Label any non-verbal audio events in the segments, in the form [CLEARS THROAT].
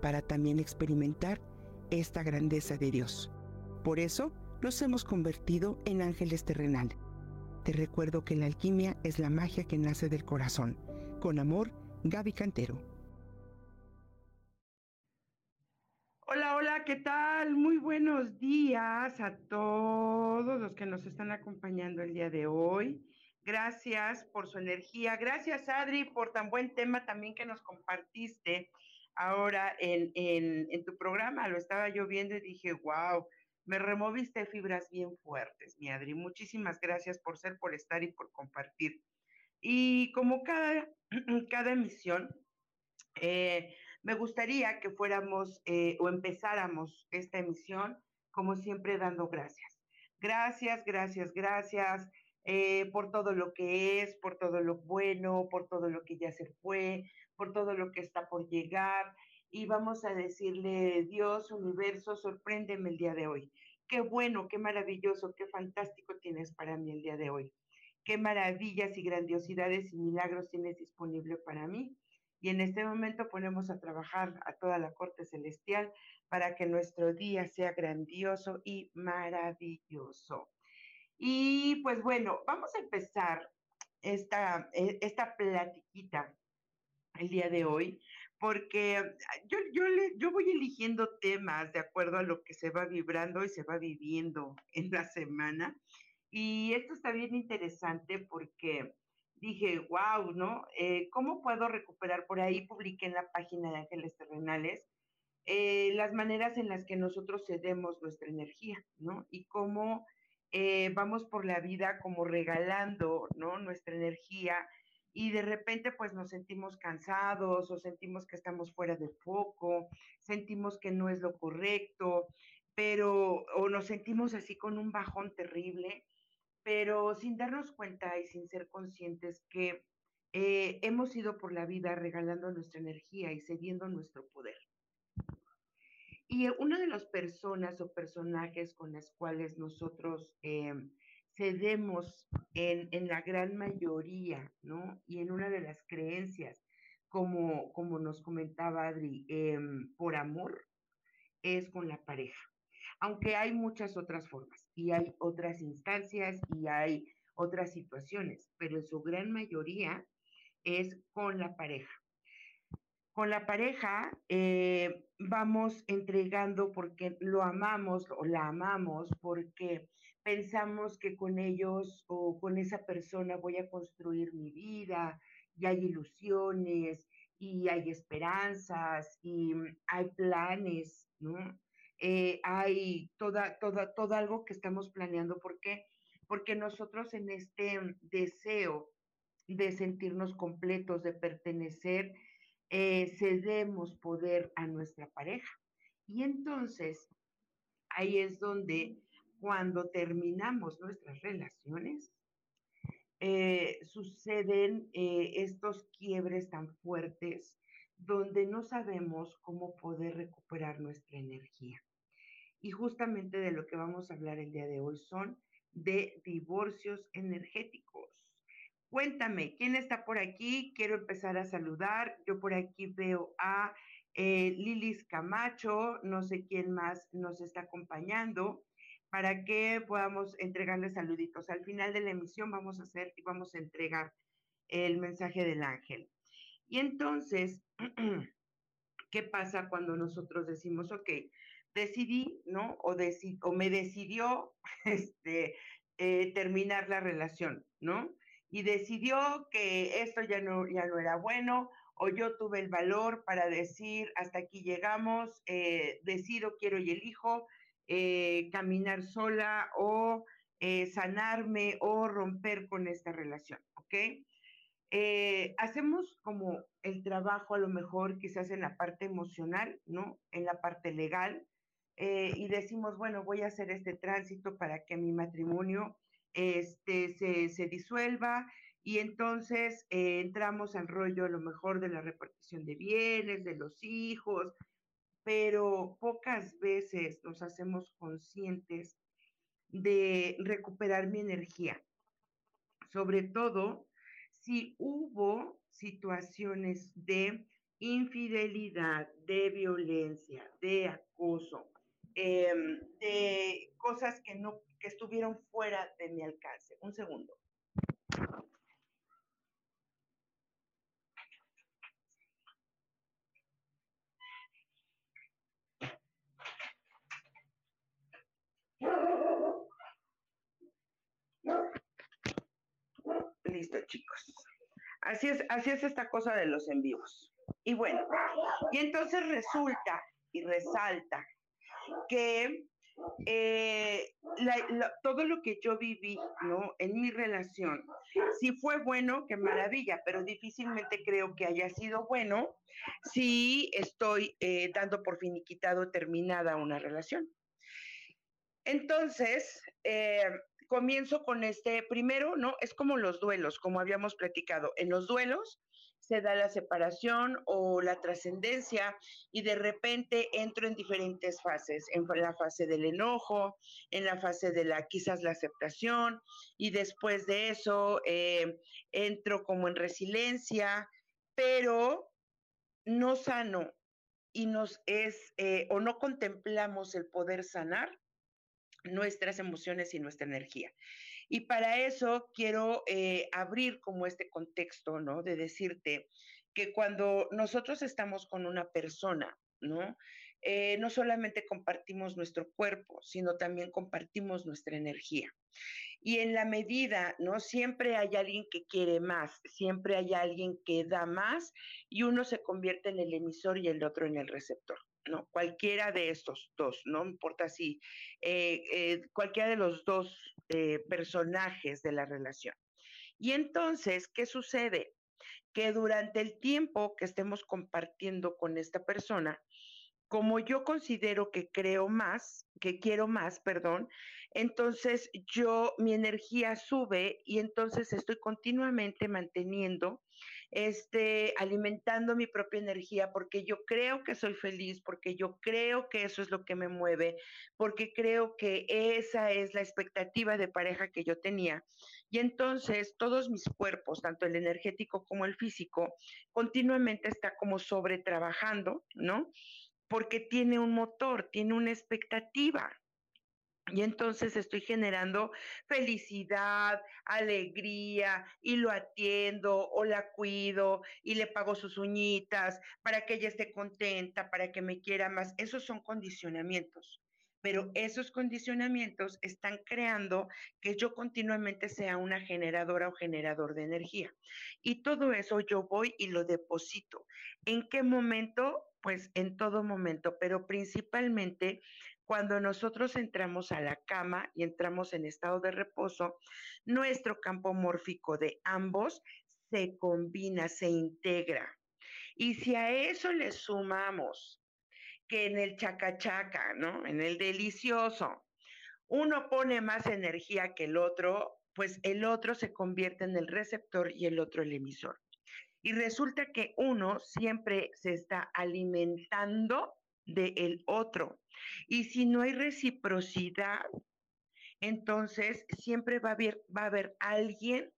para también experimentar esta grandeza de Dios. Por eso nos hemos convertido en ángeles terrenales. Te recuerdo que la alquimia es la magia que nace del corazón. Con amor, Gaby Cantero. Hola, hola, ¿qué tal? Muy buenos días a todos los que nos están acompañando el día de hoy. Gracias por su energía. Gracias, Adri, por tan buen tema también que nos compartiste ahora en, en, tu programa, lo estaba yo viendo y dije, wow, me removiste fibras bien fuertes, mi Adri. Muchísimas gracias por ser, por estar y por compartir. Y como cada, [CLEARS THROAT] cada emisión, eh, me gustaría que fuéramos eh, o empezáramos esta emisión, como siempre, dando gracias. Gracias, gracias, gracias eh, por todo lo que es, por todo lo bueno, por todo lo que ya se fue, por todo lo que está por llegar y vamos a decirle, Dios, universo, sorpréndeme el día de hoy. Qué bueno, qué maravilloso, qué fantástico tienes para mí el día de hoy. Qué maravillas y grandiosidades y milagros tienes disponible para mí. Y en este momento ponemos a trabajar a toda la corte celestial para que nuestro día sea grandioso y maravilloso. Y pues bueno, vamos a empezar esta, e, esta platiquita el día de hoy, porque ah, yo, yo, yo voy eligiendo temas de acuerdo a lo que se va vibrando y se va viviendo [LAUGHS] en la semana. Y esto está bien interesante porque dije, wow, ¿no? Eh, ¿Cómo puedo recuperar? Por ahí publiqué en la página de Ángeles Terrenales eh, las maneras en las que nosotros cedemos nuestra energía, ¿no? Y cómo eh, vamos por la vida como regalando, ¿no? Nuestra energía y de repente pues nos sentimos cansados o sentimos que estamos fuera de foco, sentimos que no es lo correcto, pero o nos sentimos así con un bajón terrible, pero sin darnos cuenta y sin ser conscientes que eh, hemos ido por la vida regalando nuestra energía y cediendo nuestro poder. Y una de las personas o personajes con las cuales nosotros eh, cedemos en, en, la gran mayoría, ¿no? Y en una de las creencias, como, como nos comentaba Adri, em, por amor, es con la pareja. Aunque hay muchas otras formas y hay otras instancias y hay otras situaciones, pero en su gran mayoría es con la pareja. Con la pareja eh, vamos entregando porque lo amamos o la amamos, porque pensamos que con ellos o con esa persona voy a construir mi vida y hay ilusiones y hay esperanzas y hay planes, ¿no? Eh, hay toda, toda, todo algo que estamos planeando. ¿Por qué? Porque nosotros en este deseo de sentirnos completos, de pertenecer, eh, cedemos poder a nuestra pareja. Y entonces, ahí es donde cuando terminamos nuestras relaciones, eh, suceden eh, estos quiebres tan fuertes donde no sabemos cómo poder recuperar nuestra energía. Y justamente de lo que vamos a hablar el día de hoy son de divorcios energéticos. Cuéntame, ¿quién está por aquí? Quiero empezar a saludar. Yo por aquí veo a eh, Lilis Camacho, no sé quién más nos está acompañando para que podamos entregarle saluditos. Al final de la emisión vamos a hacer y vamos a entregar el mensaje del ángel. Y entonces, [CLEARS THROAT] ¿qué pasa cuando nosotros decimos, ok, decidí, ¿no? O, o me decidió [LAUGHS] este, eh, terminar la relación, ¿no? Y decidió que esto ya no, ya no era bueno, o yo tuve el valor para decir, hasta aquí llegamos, eh, decido, quiero y elijo, eh, caminar sola o eh, sanarme o romper con esta relación, ¿ok? eh, hacemos como el trabajo a lo mejor quizás en la parte emocional, ¿no? En la parte legal, eh, y decimos, bueno, voy a hacer este tránsito para que mi matrimonio este, se, disuelva y entonces eh, entramos al rollo a lo mejor de la repartición de bienes, de los hijos, pero pocas veces nos hacemos conscientes de recuperar mi energía, sobre todo si hubo situaciones de infidelidad, de violencia, de acoso, em, de cosas que no que estuvieron fuera de mi alcance. Un segundo. Listo, chicos. Así es, así es esta cosa de los en vivos. Y bueno, y entonces resulta y resalta que eh, todo lo que yo viví, ¿no? En mi relación, si fue bueno, qué maravilla, pero difícilmente creo que haya sido bueno si estoy eh, dando por finiquitado terminada una relación. Entonces, eh, comienzo con este, primero, ¿no? Es como los duelos, como habíamos platicado. En los duelos se da la separación o la trascendencia y de repente entro en diferentes fases, en la fase del enojo, en la fase de la quizás la aceptación y después de eso eh, entro como en resiliencia, pero no sano y nos es eh, o no contemplamos el poder sanar nuestras emociones y nuestra energía. Y para eso quiero eh, abrir como este contexto, ¿no? De decirte que cuando nosotros estamos con una persona, ¿no? Eh, no solamente compartimos nuestro cuerpo, sino también compartimos nuestra energía. Y en la medida, ¿no? Siempre hay alguien que quiere más, siempre hay alguien que da más y uno se convierte en el emisor y el otro en el receptor. ¿No? Cualquiera de estos dos, no importa si, eh, eh, cualquiera de los dos eh, personajes de la relación. Y entonces, ¿qué sucede? Que durante el tiempo que estemos compartiendo con esta persona, como yo considero que creo más, que quiero más, perdón, entonces yo, mi energía sube y entonces estoy continuamente manteniendo este, alimentando mi propia energía porque yo creo que soy feliz, porque yo creo que eso es lo que me mueve, porque creo que esa es la expectativa de pareja que yo tenía. Y entonces todos mis cuerpos, tanto el energético como el físico, continuamente está como sobre trabajando, ¿no? Porque tiene un motor, tiene una expectativa. Y entonces estoy generando felicidad, alegría y lo atiendo o la cuido y le pago sus uñitas para que ella esté contenta, para que me quiera más. Esos son condicionamientos. Pero esos condicionamientos están creando que yo continuamente sea una generadora o generador de energía. Y todo eso yo voy y lo deposito. ¿En qué momento? Pues en todo momento, pero principalmente cuando nosotros entramos a la cama y entramos en estado de reposo, nuestro campo mórfico de ambos se combina, se integra. Y si a eso le sumamos que en el chacachaca, ¿no? En el delicioso, uno pone más energía que el otro, pues el otro se convierte en el receptor y el otro el emisor. Y resulta que uno siempre se está alimentando del otro. Y si no hay reciprocidad, entonces siempre va a haber, va a haber alguien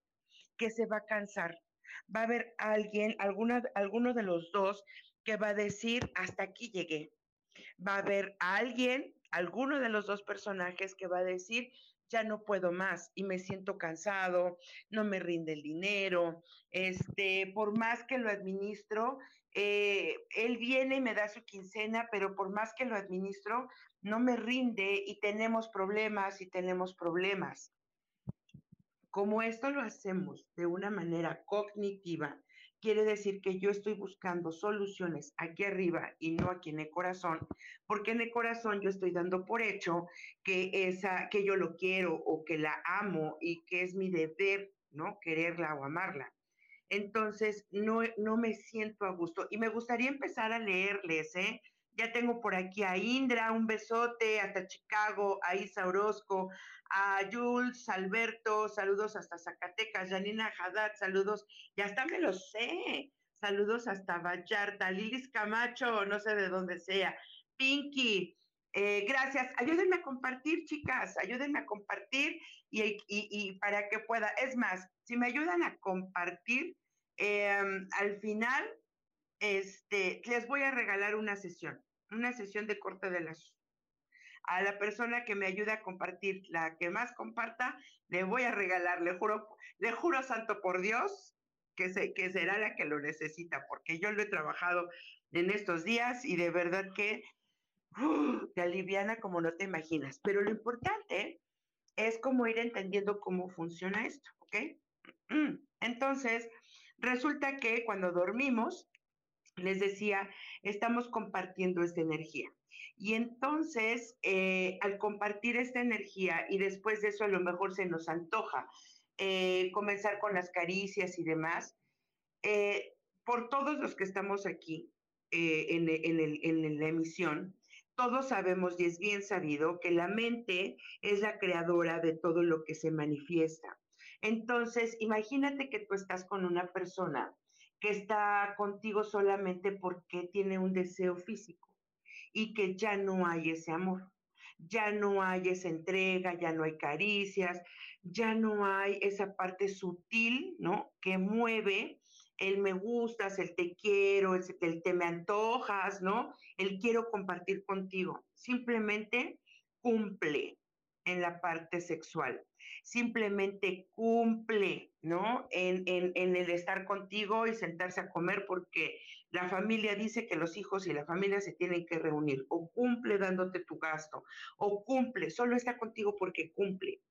que se va a cansar. Va a haber alguien, alguna, alguno de los dos, que va a decir, hasta aquí llegué. Va a haber alguien, alguno de los dos personajes que va a decir, ya no puedo más y me siento cansado, no me rinde el dinero, este, por más que lo administro, eh, él viene y me da su quincena, pero por más que lo administro, no me rinde y tenemos problemas y tenemos problemas. Como esto lo hacemos de una manera cognitiva, quiere decir que yo estoy buscando soluciones aquí arriba y no aquí en el corazón, porque en el corazón yo estoy dando por hecho que esa que yo lo quiero o que la amo y que es mi deber, ¿no? Quererla o amarla. Entonces no, no me siento a gusto. Y me gustaría empezar a leerles, ¿eh? Ya tengo por aquí a Indra, un besote, hasta Chicago, a Isa Orozco, a Jules, Alberto, saludos hasta Zacatecas, Janina Haddad, saludos, ya hasta me lo sé, saludos hasta Vallarta, Lilis Camacho, no sé de dónde sea, Pinky, eh, gracias. Ayúdenme a compartir, chicas. Ayúdenme a compartir y, para que pueda. Es más, si me ayudan a compartir, em, al final este, les voy a regalar una sesión, una sesión de corte de las. A la persona que me ayude a compartir, la que más comparta, le voy a regalar, le juro, le juro santo por Dios, que, se, que será la que lo necesita, porque yo lo he trabajado en estos días y de verdad que te aliviana como no te imaginas. Pero lo importante es como ir entendiendo cómo funciona esto, ¿ok? [CLEARS THROAT] Entonces, resulta que cuando dormimos, les decía, estamos compartiendo esta energía. Y entonces, eh, al compartir esta energía y después de eso a lo mejor se nos antoja eh, comenzar con las caricias y demás, eh, por todos los que estamos aquí en, en la emisión, todos sabemos y es bien sabido que la mente es la creadora de todo lo que se manifiesta. Entonces, imagínate que tú estás con una persona que está contigo solamente porque tiene un deseo físico y que ya no hay ese amor, ya no hay esa entrega, ya no hay caricias, ya no hay esa parte sutil, ¿no? Que mueve el me gustas, el te quiero, el, te me antojas, ¿no? El quiero compartir contigo. Simplemente cumple en la parte sexual. Simplemente cumple, ¿no? En, en, en, el estar contigo y sentarse a comer porque la familia dice que los hijos y la familia se tienen que reunir. O cumple dándote tu gasto. O cumple, solo está contigo porque cumple.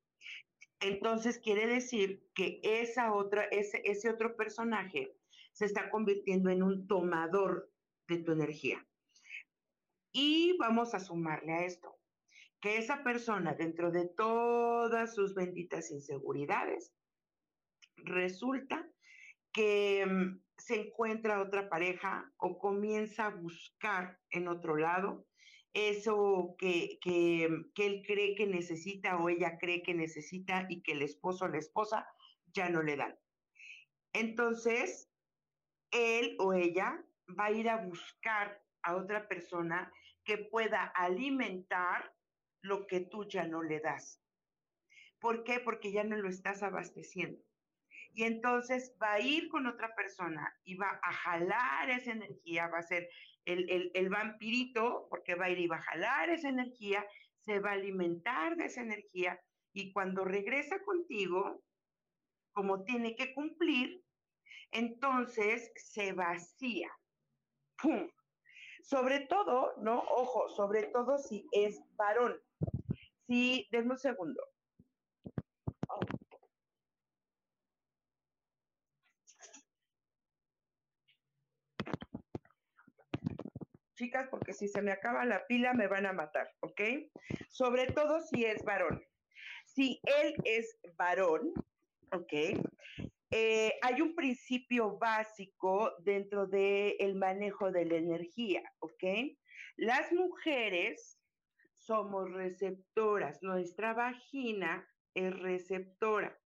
Entonces quiere decir que esa otra, ese, ese otro personaje se está convirtiendo en un tomador de tu energía. Y vamos a sumarle a esto, que esa persona dentro de todas sus benditas inseguridades, resulta que mm, se encuentra otra pareja o comienza a buscar en otro lado eso que, que, él cree que necesita o ella cree que necesita y que el esposo o la esposa ya no le dan. Entonces, él o ella va a ir a buscar a otra persona que pueda alimentar lo que tú ya no le das. ¿Por qué? Porque ya no lo estás abasteciendo. Y entonces va a ir con otra persona y va a jalar esa energía, va a ser el, vampirito, porque va a ir y va a jalar esa energía, se va a alimentar de esa energía y cuando regresa contigo, como tiene que cumplir, entonces se vacía. ¡Pum! Sobre todo, ¿no? Ojo, sobre todo si es varón. Si, denme un segundo. chicas, porque si se me acaba la pila me van a matar, ¿ok? Sobre todo si es varón. Si él es varón, ¿ok? Eh, hay un principio básico dentro del manejo de la energía, ¿ok? Las mujeres somos receptoras, nuestra vagina es receptora.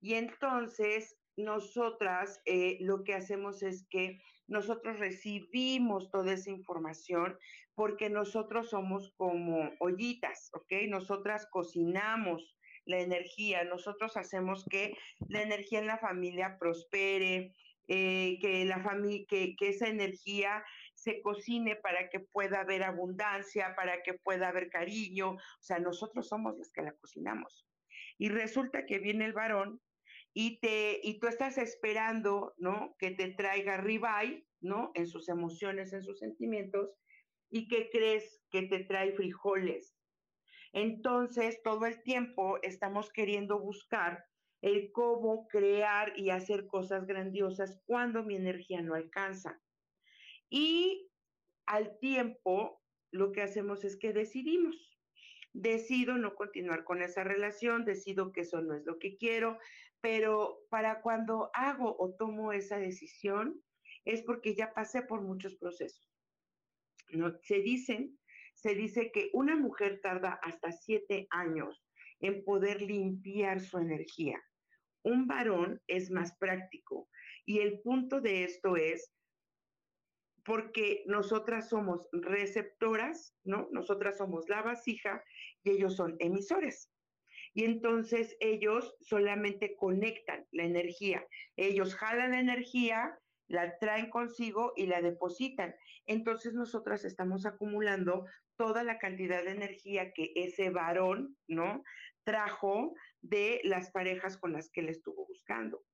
Y entonces nosotras eh, lo que hacemos es que nosotros recibimos toda esa información porque nosotros somos como ollitas, ¿ok? Nosotras cocinamos la energía, nosotros hacemos que la energía en la familia prospere, eh, que, la familia, que, que esa energía se cocine para que pueda haber abundancia, para que pueda haber cariño, o sea, nosotros somos los que la cocinamos. Y resulta que viene el varón y, te, y tú estás esperando, ¿no? Que te traiga ribeye, ¿no? En sus emociones, en sus sentimientos, y que crees que te trae frijoles. Entonces, todo el tiempo estamos queriendo buscar el cómo crear y hacer cosas grandiosas cuando mi energía no alcanza. Y al tiempo, lo que hacemos es que decidimos. decido no continuar con esa relación, decido que eso no es lo que quiero, pero para cuando hago o tomo esa decisión es porque ya pasé por muchos procesos. ¿no? Se dicen, se dice que una mujer tarda hasta siete años en poder limpiar su energía. Un varón es más práctico y el punto de esto es porque nosotras somos receptoras, ¿no? Nosotras somos la vasija y ellos son emisores. Y entonces ellos solamente conectan la energía. Ellos jalan la energía, la traen consigo y la depositan. Entonces nosotras estamos acumulando toda la cantidad de energía que ese varón, ¿no? Trajo de las parejas con las que él estuvo buscando.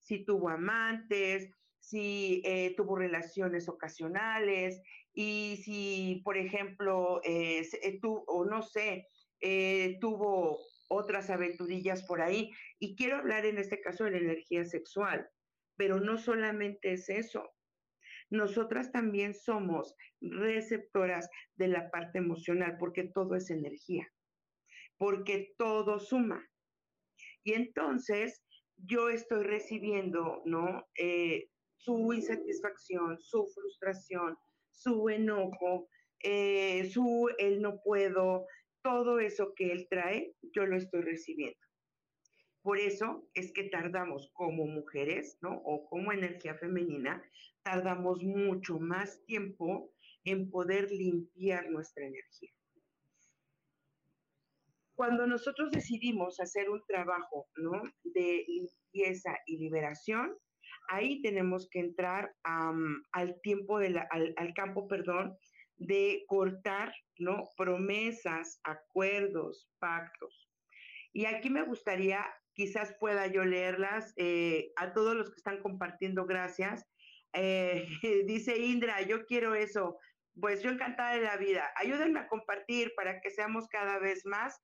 Si tuvo amantes, si eh, tuvo relaciones ocasionales y si, por ejemplo, eh, eh o no sé, eh, tuvo otras aventurillas por ahí. Y quiero hablar en este caso de la energía sexual, pero no solamente es eso. Nosotras también somos receptoras de la parte emocional porque todo es energía, porque todo suma. Y entonces yo estoy recibiendo, ¿no? Su insatisfacción, su frustración, su enojo, eh, su el no puedo, todo eso que él trae, yo lo estoy recibiendo. Por eso es que tardamos como mujeres, ¿no? O como energía femenina, tardamos mucho más tiempo en poder limpiar nuestra energía. Cuando nosotros decidimos hacer un trabajo, ¿no? De limpieza y liberación, ahí tenemos que entrar al tiempo, de al, campo, perdón, de cortar, ¿no? Promesas, acuerdos, pactos. Y aquí me gustaría, quizás pueda yo leerlas eh, a todos los que están compartiendo, gracias. Eh, [LAUGHS] dice Indra, yo quiero eso. Pues yo encantada de la vida. Ayúdenme a compartir para que seamos cada vez más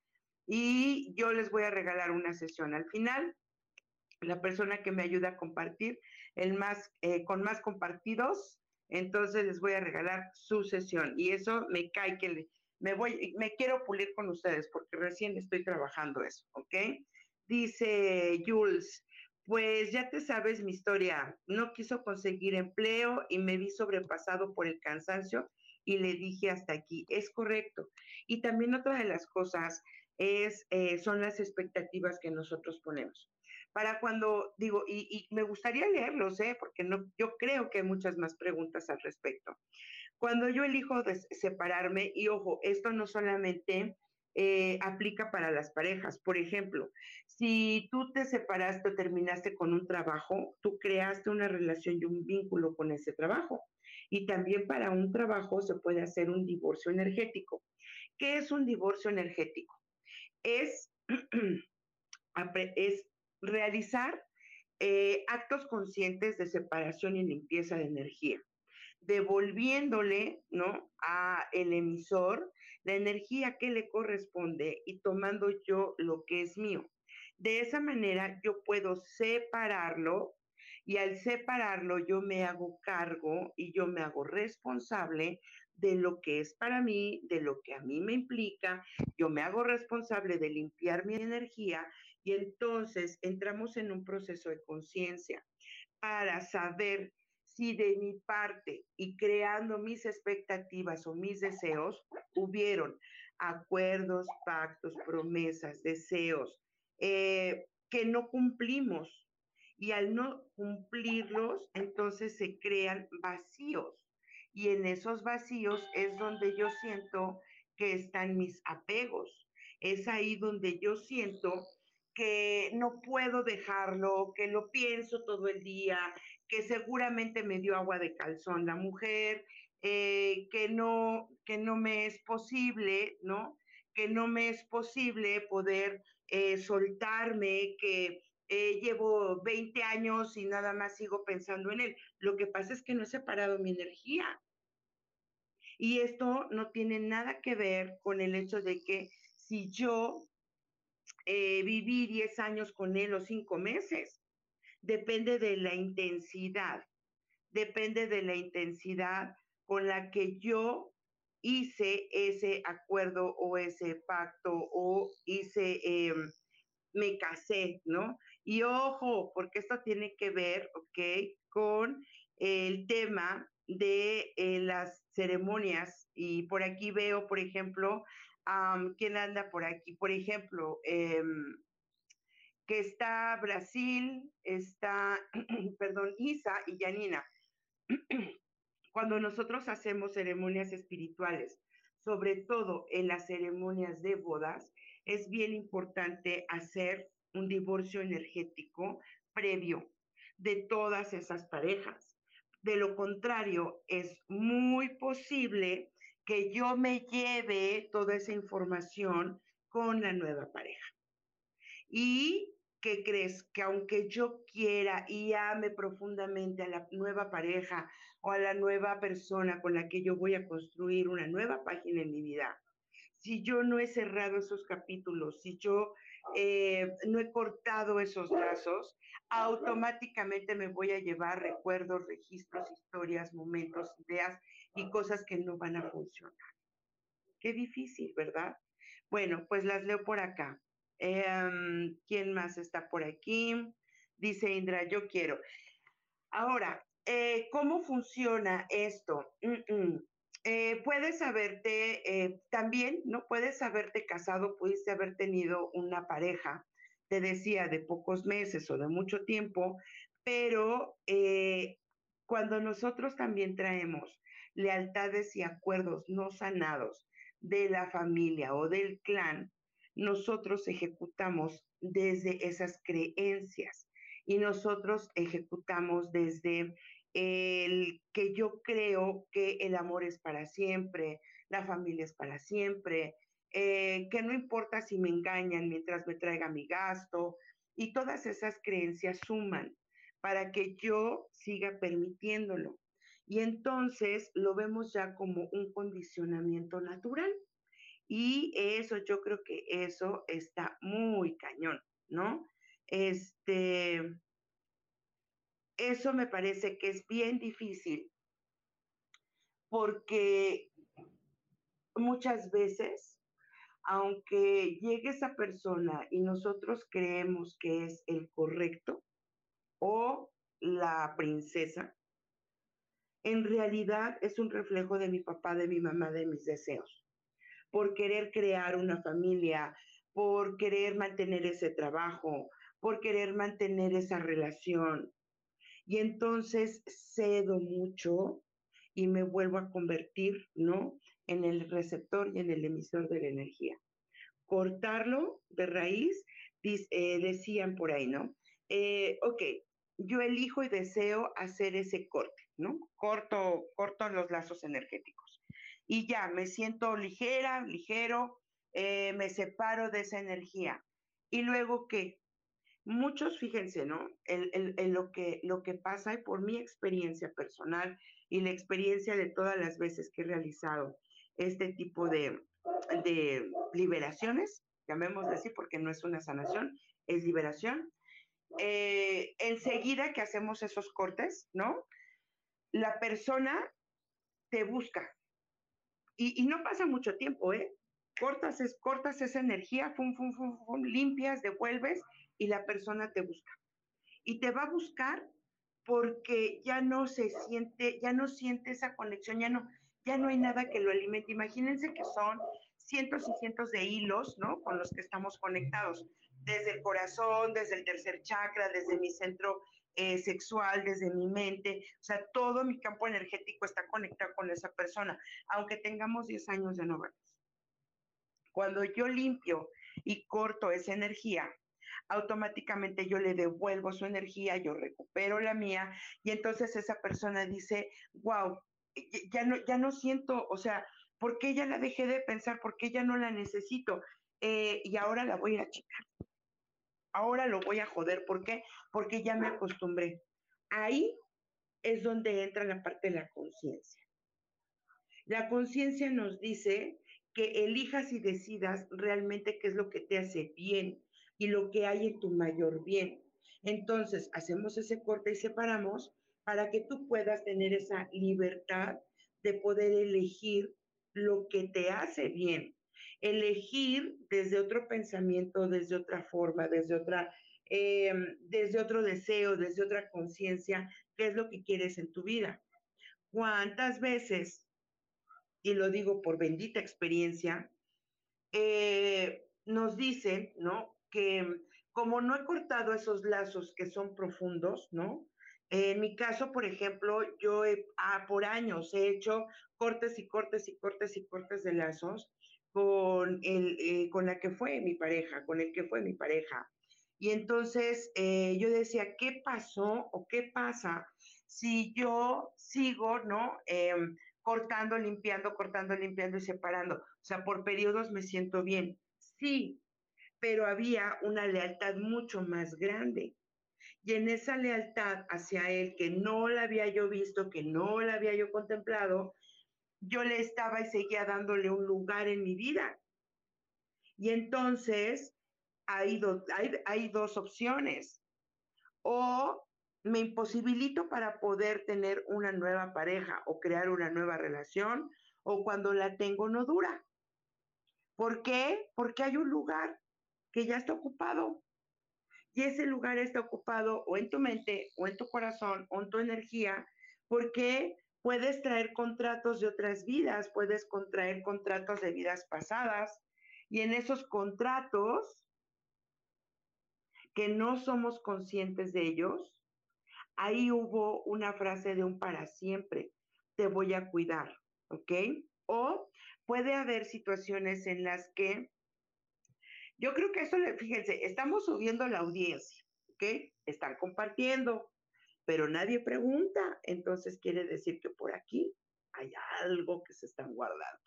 y yo les voy a regalar una sesión. Al final, la persona que me ayuda a compartir el más, eh, con más compartidos, entonces les voy a regalar su sesión. Y eso me cae que me voy, me quiero pulir con ustedes porque recién estoy trabajando eso, ¿ok? Dice Jules, pues ya te sabes mi historia. No quiso conseguir empleo y me vi sobrepasado por el cansancio y le dije hasta aquí. Es correcto. Y también otra de las cosas es, eh, son las expectativas que nosotros ponemos para cuando digo, y, me gustaría leerlos, ¿eh? porque no, yo creo que hay muchas más preguntas al respecto. Cuando yo elijo separarme, y ojo, esto no solamente eh, aplica para las parejas. Por ejemplo, si tú te separaste o terminaste con un trabajo, tú creaste una relación y un vínculo con ese trabajo. Y también para un trabajo se puede hacer un divorcio energético. ¿Qué es un divorcio energético? Es, [CLEARS THROAT] es realizar eh, actos conscientes de separación y limpieza de energía, devolviéndole ¿no? a el emisor la energía que le corresponde y tomando yo lo que es mío. De esa manera yo puedo separarlo y al separarlo yo me hago cargo y yo me hago responsable de lo que es para mí, de lo que a mí me implica, yo me hago responsable de limpiar mi energía y entonces entramos en un proceso de conciencia para saber si de mi parte y creando mis expectativas o mis deseos hubieron acuerdos, pactos, promesas, deseos eh, que no cumplimos. Y al no cumplirlos, entonces se crean vacíos. Y en esos vacíos es donde yo siento que están mis apegos. Es ahí donde yo siento que no puedo dejarlo, que lo pienso todo el día, que seguramente me dio agua de calzón la mujer, eh, que, no, que no me es posible, ¿no? Que no me es posible poder eh, soltarme, que eh, llevo 20 años y nada más sigo pensando en él. Lo que pasa es que no he separado mi energía. Y esto no tiene nada que ver con el hecho de que si yo eh, viví 10 años con él o 5 meses. Depende de la intensidad, depende de la intensidad con la que yo hice ese acuerdo o ese pacto o hice, em, me casé, ¿no? Y ojo, porque esto tiene que ver, ¿ok? Con el tema de eh, las ceremonias. Y por aquí veo, por ejemplo, ¿quién anda por aquí? Por ejemplo, em, que está Brasil, está, [CLEARS THROAT] perdón, Isa y Janina. [CLEARS THROAT] Cuando nosotros hacemos ceremonias espirituales, sobre todo en las ceremonias de bodas, es bien importante hacer un divorcio energético previo de todas esas parejas. De lo contrario, es muy posible que yo me lleve toda esa información con la nueva pareja. Y ¿qué crees? Que aunque yo quiera y ame profundamente a la nueva pareja o a la nueva persona con la que yo voy a construir una nueva página en mi vida, si yo no he cerrado esos capítulos, si yo eh, no he cortado esos lazos, automáticamente me voy a llevar recuerdos, registros, historias, momentos, ideas y cosas que no van a funcionar. Qué difícil, ¿verdad? Bueno, pues las leo por acá. Em, ¿Quién más está por aquí? Dice Indra, yo quiero. Ahora, eh, ¿cómo funciona esto? Eh, puedes haberte, eh, también, ¿no? Puedes haberte casado, pudiste haber tenido una pareja, te decía, de pocos meses o de mucho tiempo, pero cuando nosotros también traemos lealtades y acuerdos no sanados de la familia o del clan, nosotros ejecutamos desde esas creencias y nosotros ejecutamos desde el que yo creo que el amor es para siempre, la familia es para siempre, eh, que no importa si me engañan mientras me traiga mi gasto, y todas esas creencias suman para que yo siga permitiéndolo. Y entonces lo vemos ya como un condicionamiento natural. Y eso, yo creo que eso está muy cañón, ¿no? Este, eso me parece que es bien difícil porque muchas veces, aunque llegue esa persona y nosotros creemos que es el correcto o la princesa, en realidad es un reflejo de mi papá, de mi mamá, de mis deseos por querer crear una familia, por querer mantener ese trabajo, por querer mantener esa relación. Y entonces cedo mucho y me vuelvo a convertir, ¿no? En el receptor y en el emisor de la energía. Cortarlo de raíz, eh, decían por ahí, ¿no? Eh, ok, yo elijo y deseo hacer ese corte, ¿no? Corto, corto los lazos energéticos y ya me siento ligera, ligero, eh, me separo de esa energía. Y luego que muchos, fíjense, ¿no? En, lo, que, lo que pasa y por mi experiencia personal y la experiencia de todas las veces que he realizado este tipo de, de liberaciones, llamemos así porque no es una sanación, es liberación. Eh, enseguida que hacemos esos cortes, ¿no? La persona te busca, y, no pasa mucho tiempo, ¿eh? Cortas, es, cortas esa energía, fum, fum, fum, fum, limpias, devuelves y la persona te busca. Y te va a buscar porque ya no se siente, ya no siente esa conexión, ya no, ya no hay nada que lo alimente. Imagínense que son cientos y cientos de hilos, ¿no? Con los que estamos conectados, desde el corazón, desde el tercer chakra, desde mi centro eh, sexual, desde mi mente, o sea, todo mi campo energético está conectado con esa persona, aunque tengamos 10 años de no Cuando yo limpio y corto esa energía, automáticamente yo le devuelvo su energía, yo recupero la mía y entonces esa persona dice, wow, ya no, ya no siento, o sea, ¿por qué ya la dejé de pensar? ¿Por qué ya no la necesito? Eh, y ahora la voy a checar ahora lo voy a joder. ¿Por qué? Porque ya me acostumbré. Ahí es donde entra la parte de la conciencia. La conciencia nos dice que elijas y decidas realmente qué es lo que te hace bien y lo que hay en tu mayor bien. Entonces, hacemos ese corte y separamos para que tú puedas tener esa libertad de poder elegir lo que te hace bien, elegir desde otro pensamiento, desde otra forma, desde otra, em, desde otro deseo, desde otra conciencia, qué es lo que quieres en tu vida. ¿Cuántas veces, y lo digo por bendita experiencia, eh, nos dicen, ¿no? Que como no he cortado esos lazos que son profundos, ¿no? En mi caso, por ejemplo, yo ah, por años he hecho cortes y cortes y cortes y cortes de lazos con, el, eh, con la que fue mi pareja, con el que fue mi pareja. Y entonces eh, yo decía, ¿qué pasó o qué pasa si yo sigo, ¿no? Em, cortando, limpiando, cortando, limpiando y separando. O sea, por periodos me siento bien. Sí, pero había una lealtad mucho más grande. Y en esa lealtad hacia él, que no la había yo visto, que no la había yo contemplado, yo le estaba y seguía dándole un lugar en mi vida. Y entonces hay, hay dos opciones. O me imposibilito para poder tener una nueva pareja o crear una nueva relación, o cuando la tengo no dura. ¿Por qué? Porque hay un lugar que ya está ocupado. Y ese lugar está ocupado o en tu mente, o en tu corazón, o en tu energía, porque puedes traer contratos de otras vidas, puedes contraer contratos de vidas pasadas, y en esos contratos que no somos conscientes de ellos, ahí hubo una frase de un para siempre, te voy a cuidar, ¿ok? O puede haber situaciones en las que yo creo que eso, fíjense, estamos subiendo la audiencia, ¿ok? Están compartiendo, pero nadie pregunta, entonces quiere decir que por aquí hay algo que se están guardando.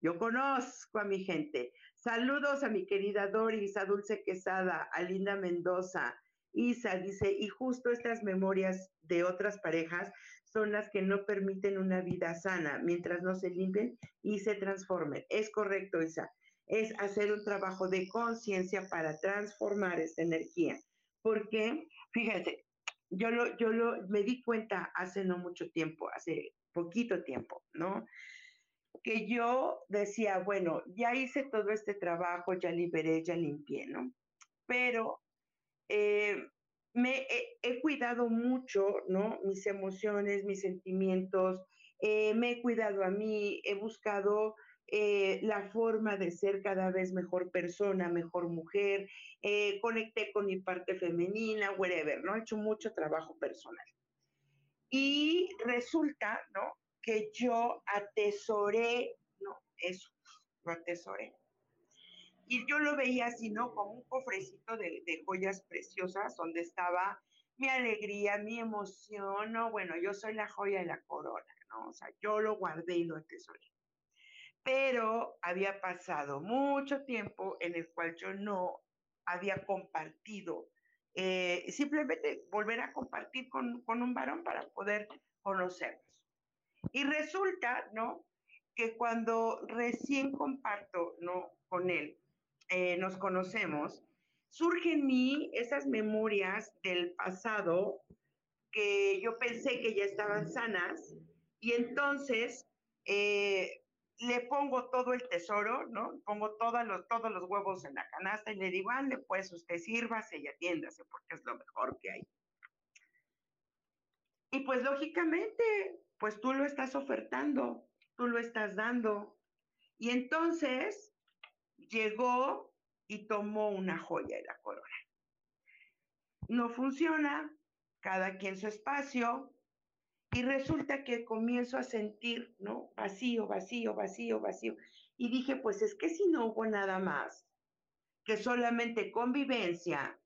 Yo conozco a mi gente. Saludos a mi querida Doris, a Dulce Quesada, a Linda Mendoza. Isa dice, y justo estas memorias de otras parejas son las que no permiten una vida sana mientras no se limpien y se transformen. Es correcto, Isa es hacer un trabajo de conciencia para transformar esta energía. Porque, fíjense, yo, lo, yo lo, me di cuenta hace no mucho tiempo, hace poquito tiempo, ¿no? Que yo decía, bueno, ya hice todo este trabajo, ya liberé, ya limpié, ¿no? Pero eh, me he, cuidado mucho, ¿no? Mis emociones, mis sentimientos, eh, me he cuidado a mí, he buscado eh, la forma de ser cada vez mejor persona, mejor mujer, eh, conecté con mi parte femenina, whatever, ¿no? He hecho mucho trabajo personal. Y resulta, ¿no? Que yo atesoré, ¿no? Eso, lo atesoré. Y yo lo veía así, ¿no? Como un cofrecito de, de joyas preciosas donde estaba mi alegría, mi emoción, ¿no? Bueno, yo soy la joya de la corona, ¿no? O sea, yo lo guardé y lo atesoré pero había pasado mucho tiempo en el cual yo no había compartido, eh, simplemente volver a compartir con, un varón para poder conocernos. Y resulta, ¿no? Que cuando recién comparto, ¿no? Con él, eh, nos conocemos, surgen en mí esas memorias del pasado que yo pensé que ya estaban sanas y entonces eh, le pongo todo el tesoro, ¿no? Pongo todos los, todos los huevos en la canasta y le digo, ande, pues usted sírvase y atiéndase porque es lo mejor que hay. Y pues lógicamente, pues tú lo estás ofertando, tú lo estás dando. Y entonces llegó y tomó una joya de la corona. No funciona, cada quien su espacio, y resulta que comienzo a sentir, ¿no? Vacío, vacío, vacío, vacío. Y dije, pues es que si no hubo nada más que solamente convivencia,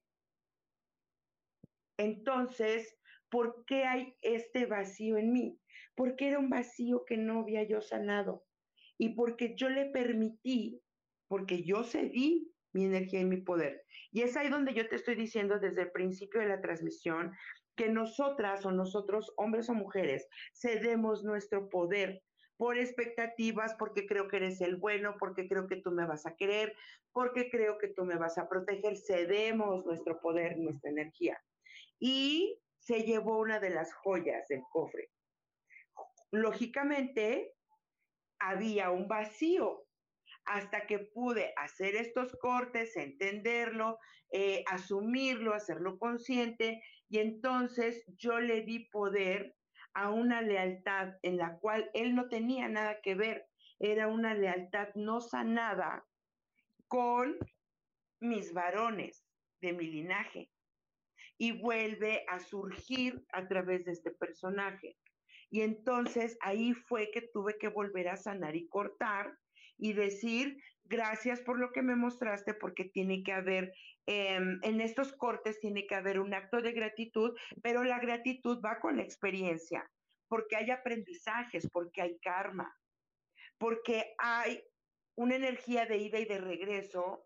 entonces, ¿por qué hay este vacío en mí? Porque era un vacío que no había yo sanado. Y porque yo le permití, porque yo cedí mi energía y mi poder. Y es ahí donde yo te estoy diciendo desde el principio de la transmisión que nosotras o nosotros, hombres o mujeres, cedemos nuestro poder por expectativas, porque creo que eres el bueno, porque creo que tú me vas a querer, porque creo que tú me vas a proteger, cedemos nuestro poder, nuestra energía. Y se llevó una de las joyas del cofre. Lógicamente, había un vacío hasta que pude hacer estos cortes, entenderlo, eh, asumirlo, hacerlo consciente, y entonces yo le di poder a una lealtad en la cual él no tenía nada que ver, era una lealtad no sanada con mis varones de mi linaje. Y vuelve a surgir a través de este personaje. Y entonces ahí fue que tuve que volver a sanar y cortar y decir, gracias por lo que me mostraste, porque tiene que haber, em, en estos cortes tiene que haber un acto de gratitud, pero la gratitud va con la experiencia, porque hay aprendizajes, porque hay karma, porque hay una energía de ida y de regreso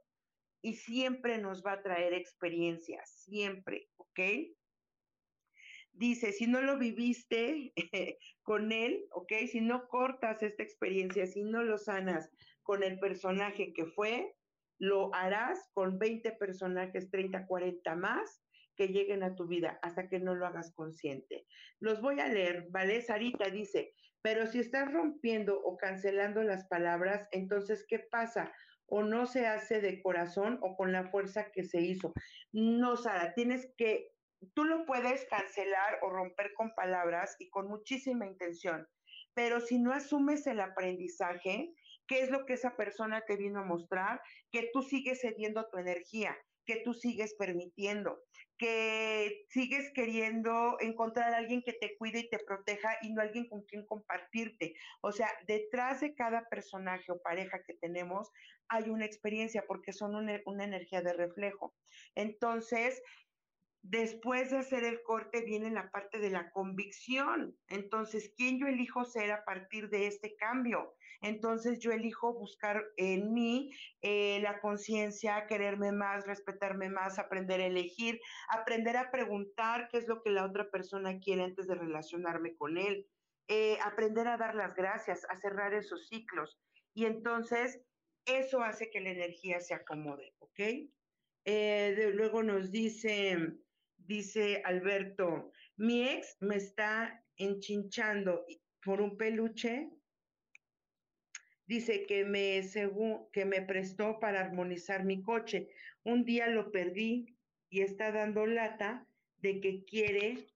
y siempre nos va a traer experiencias, siempre, ¿ok? Dice, si no lo viviste [LAUGHS] con él, ¿ok? Si no cortas esta experiencia, si no lo sanas con el personaje que fue, lo harás con 20 personajes, 30, 40 más que lleguen a tu vida hasta que no lo hagas consciente. Los voy a leer, ¿vale? Sarita dice, pero si estás rompiendo o cancelando las palabras, entonces, ¿qué pasa? O no se hace de corazón o con la fuerza que se hizo. No, Sara, tienes que tú lo puedes cancelar o romper con palabras y con muchísima intención, pero si no asumes el aprendizaje, ¿qué es lo que esa persona te vino a mostrar? Que tú sigues cediendo tu energía, que tú sigues permitiendo, que sigues queriendo encontrar a alguien que te cuide y te proteja y no alguien con quien compartirte. O sea, detrás de cada personaje o pareja que tenemos hay una experiencia porque son una, una energía de reflejo. Entonces, Después de hacer el corte viene la parte de la convicción. Entonces, ¿quién yo elijo ser a partir de este cambio? Entonces, yo elijo buscar en mí eh, la conciencia, quererme más, respetarme más, aprender a elegir, aprender a preguntar qué es lo que la otra persona quiere antes de relacionarme con él, eh, aprender a dar las gracias, a cerrar esos ciclos. Y entonces, eso hace que la energía se acomode, ¿ok? Eh, luego nos dice dice Alberto, mi ex me está enchinchando por un peluche. Dice que me, que me prestó para armonizar mi coche. Un día lo perdí y está dando lata de que quiere,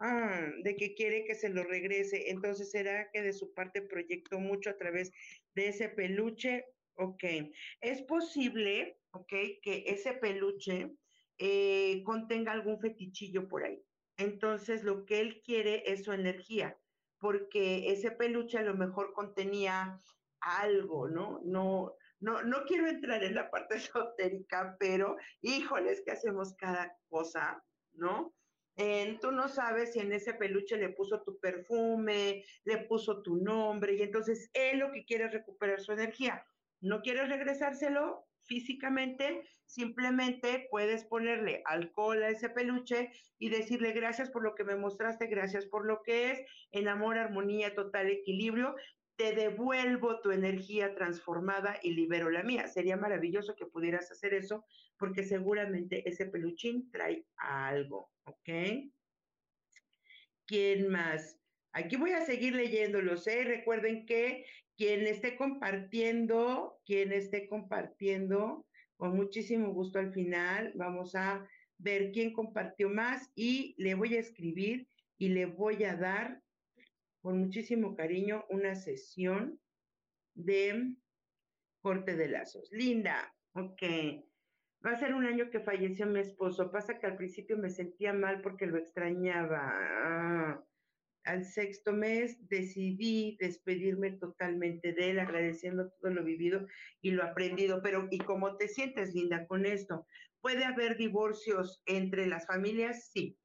ah, de que quiere que se lo regrese. Entonces, ¿será que de su parte proyectó mucho a través de ese peluche? Ok. Es posible, ok, que ese peluche eh, contenga algún fetichillo por ahí. Entonces, lo que él quiere es su energía, porque ese peluche a lo mejor contenía algo, ¿no? No, no, no quiero entrar en la parte [LAUGHS] esotérica, pero híjoles, que hacemos cada cosa, ¿no? tú no sabes si en ese peluche le puso tu perfume, le puso tu nombre, y entonces él lo que quiere es recuperar su energía. ¿No quieres regresárselo? físicamente, simplemente puedes ponerle alcohol a ese peluche y decirle gracias por lo que me mostraste, gracias por lo que es, en amor, armonía, total equilibrio, te devuelvo tu energía transformada y libero la mía. Sería maravilloso que pudieras hacer eso porque seguramente ese peluchín trae algo, ¿ok? ¿Quién más? Aquí voy a seguir leyéndolos, ¿eh? Recuerden que quien esté compartiendo, quien esté compartiendo, con muchísimo gusto al final vamos a ver quién compartió más y le voy a escribir y le voy a dar con muchísimo cariño una sesión de corte de lazos. Linda, ok. Va a ser un año que falleció mi esposo. Pasa que al principio me sentía mal porque lo extrañaba. Ah, al sexto mes decidí despedirme totalmente de él, agradeciendo todo lo vivido y lo aprendido. Pero, ¿y cómo te sientes, Linda, con esto? ¿Puede haber divorcios entre las familias? Sí.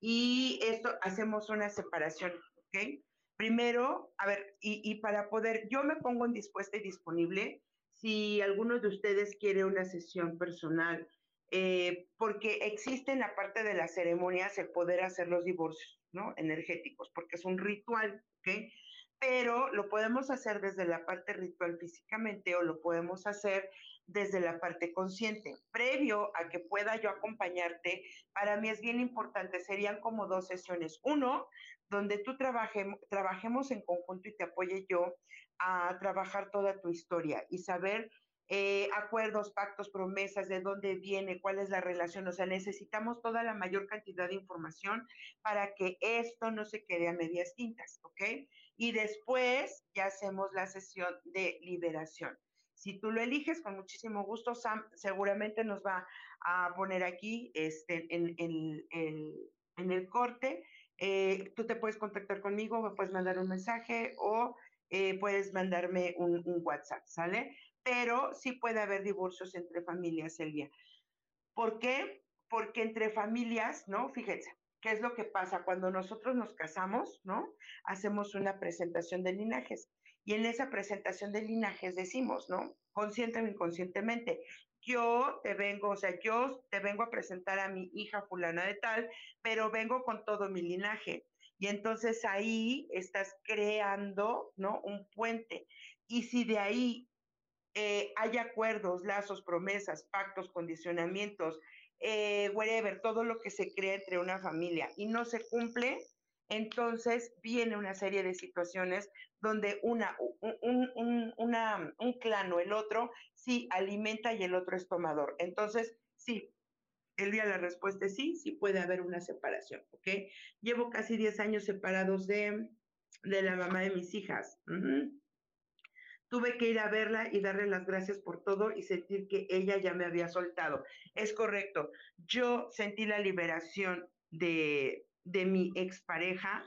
Y esto hacemos una separación, ¿ok? Primero, a ver, y, para poder, yo me pongo en dispuesta y disponible si alguno de ustedes quiere una sesión personal, eh, porque existe en la parte de las ceremonias el poder hacer los divorcios. Energéticos, porque es un ritual, ¿ok? Pero lo podemos hacer desde la parte ritual físicamente o lo podemos hacer desde la parte consciente. Previo a que pueda yo acompañarte, para mí es bien importante, serían como dos sesiones. Uno, donde tú trabajemos en conjunto y te apoye yo a trabajar toda tu historia y saber eh, acuerdos, pactos, promesas, de dónde viene, cuál es la relación. O sea, necesitamos toda la mayor cantidad de información para que esto no se quede a medias tintas, ¿ok? Y después ya hacemos la sesión de liberación. Si tú lo eliges, con muchísimo gusto, Sam seguramente nos va a poner aquí este, en, el corte. Eh, tú te puedes contactar conmigo, me puedes mandar un mensaje o eh, puedes mandarme un, un, WhatsApp, ¿sale? Pero sí puede haber divorcios entre familias, Elvia. ¿Por qué? Porque entre familias, ¿no? Fíjense, ¿qué es lo que pasa? Cuando nosotros nos casamos, ¿no? Hacemos una presentación de linajes. Y en esa presentación de linajes decimos, ¿no? Consciente o inconscientemente, yo te vengo, o sea, yo te vengo a presentar a mi hija fulana de tal, pero vengo con todo mi linaje. Y entonces ahí estás creando, ¿no? Un puente. Y si de ahí eh, hay acuerdos, lazos, promesas, pactos, condicionamientos, eh, whatever, todo lo que se crea entre una familia y no se cumple, entonces viene una serie de situaciones donde una, un, un clan o el otro sí alimenta y el otro es tomador. Entonces, sí, el día la respuesta es sí, sí puede haber una separación, ¿ok? Llevo casi 10 años separados de, de la mamá de mis hijas. Tuve que ir a verla y darle las gracias por todo y sentir que ella ya me había soltado. Es correcto. Yo sentí la liberación de, de mi expareja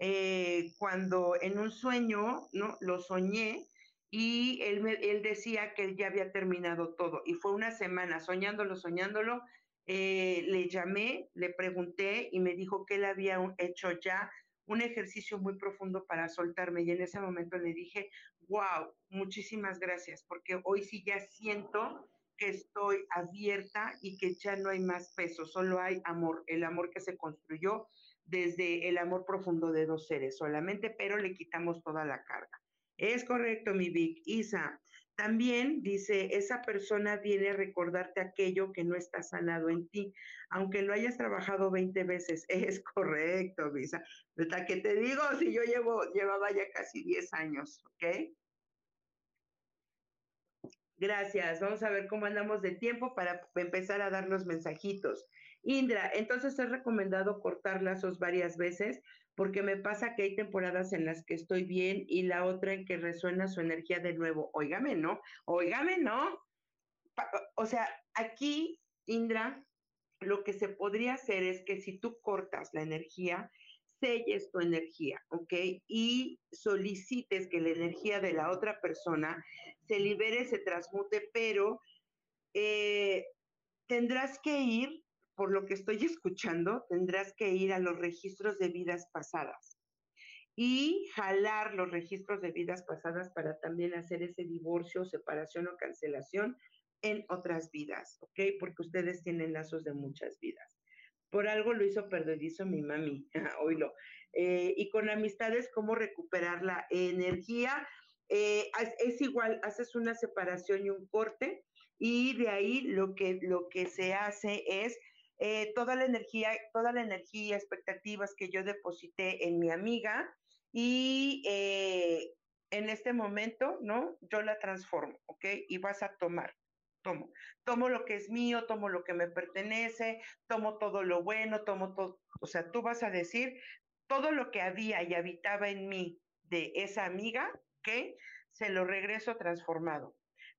eh, cuando en un sueño, ¿no? Lo soñé y él, él decía que ya había terminado todo. Y fue una semana soñándolo, soñándolo. Eh, le llamé, le pregunté y me dijo que él había hecho ya un ejercicio muy profundo para soltarme y en ese momento le dije, wow, muchísimas gracias, porque hoy sí ya siento que estoy abierta y que ya no hay más peso, solo hay amor, el amor que se construyó desde el amor profundo de dos seres solamente, pero le quitamos toda la carga. Es correcto, mi Vic. Isa, también dice, esa persona viene a recordarte aquello que no está sanado en ti, aunque lo hayas trabajado 20 veces. [LAUGHS] Es correcto, Visa. ¿Verdad que te digo? Si yo llevo, llevaba ya casi 10 años, ¿ok? Gracias. Vamos a ver cómo andamos de tiempo para empezar a dar los mensajitos. Indra, entonces es recomendado cortar lazos varias veces porque me pasa que hay temporadas en las que estoy bien y la otra en que resuena su energía de nuevo. Óigame, ¿no? Óigame, ¿no? O sea, aquí, Indra, lo que se podría hacer es que si tú cortas la energía, selles tu energía, ¿ok? Y solicites que la energía de la otra persona se libere, se transmute, pero eh, tendrás que ir por lo que estoy escuchando, tendrás que ir a los registros de vidas pasadas y jalar los registros de vidas pasadas para también hacer ese divorcio, separación o cancelación en otras vidas, ¿ok? Porque ustedes tienen lazos de muchas vidas. Por algo lo hizo perdedizo mi mami, [LAUGHS] oílo. Eh, y con amistades, cómo recuperar la energía. Eh, es igual, haces una separación y un corte, y de ahí lo que, lo que se hace es eh, toda la energía, toda la energía, expectativas que yo deposité en mi amiga y eh, en este momento, ¿no? Yo la transformo, ¿ok? Y vas a tomar, tomo, tomo lo que es mío, tomo lo que me pertenece, tomo todo lo bueno, tomo todo, o sea, tú vas a decir todo lo que había y habitaba en mí de esa amiga, ¿ok? Se lo regreso transformado.